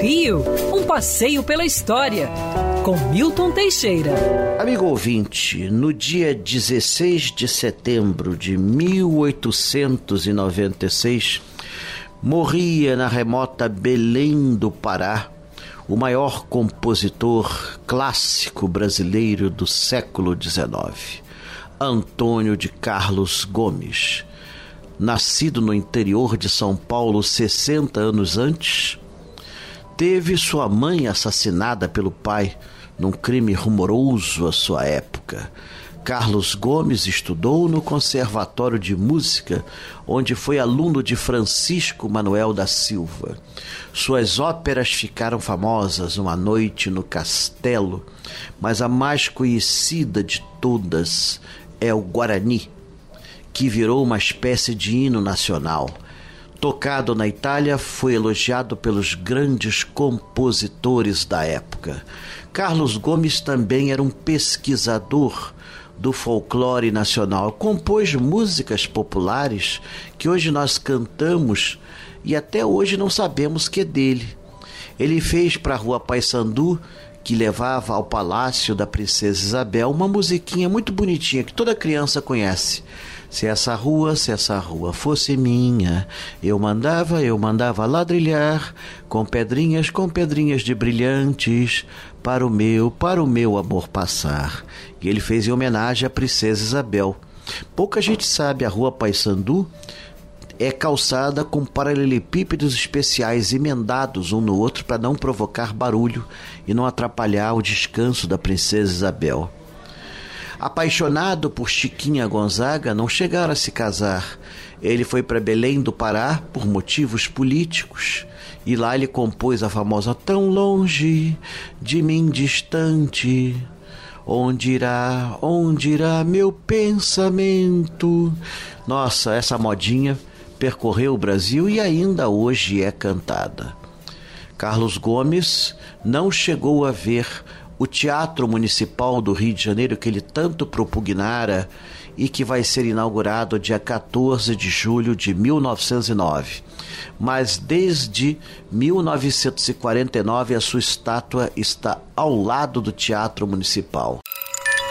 Rio, um passeio pela história, com Milton Teixeira. Amigo ouvinte, no dia 16 de setembro de 1896, morria na remota Belém do Pará o maior compositor clássico brasileiro do século XIX, Antônio de Carlos Gomes. Nascido no interior de São Paulo 60 anos antes, teve sua mãe assassinada pelo pai num crime rumoroso à sua época. Carlos Gomes estudou no Conservatório de Música, onde foi aluno de Francisco Manuel da Silva. Suas óperas ficaram famosas, Uma Noite no Castelo, mas a mais conhecida de todas é o Guarani, que virou uma espécie de hino nacional Tocado na Itália, foi elogiado pelos grandes compositores da época. Carlos Gomes também era um pesquisador do folclore nacional. Compôs músicas populares que hoje nós cantamos e até hoje não sabemos que é dele. Ele fez para a Rua Paissandu, que levava ao palácio da princesa Isabel, uma musiquinha muito bonitinha que toda criança conhece. Se essa rua, se essa rua fosse minha, eu mandava, eu mandava ladrilhar com pedrinhas, com pedrinhas de brilhantes para o meu, para o meu amor passar. E ele fez em homenagem à princesa Isabel. Pouca gente sabe, a rua Paissandu é calçada com paralelepípedos especiais emendados um no outro para não provocar barulho e não atrapalhar o descanso da princesa Isabel. Apaixonado por Chiquinha Gonzaga, não chegaram a se casar. Ele foi para Belém do Pará por motivos políticos e lá ele compôs a famosa Tão longe de mim distante. Onde irá, onde irá meu pensamento? Nossa, essa modinha percorreu o Brasil e ainda hoje é cantada. Carlos Gomes não chegou a ver o Teatro Municipal do Rio de Janeiro, que ele tanto propugnara e que vai ser inaugurado dia 14 de julho de 1909. Mas desde 1949 a sua estátua está ao lado do Teatro Municipal.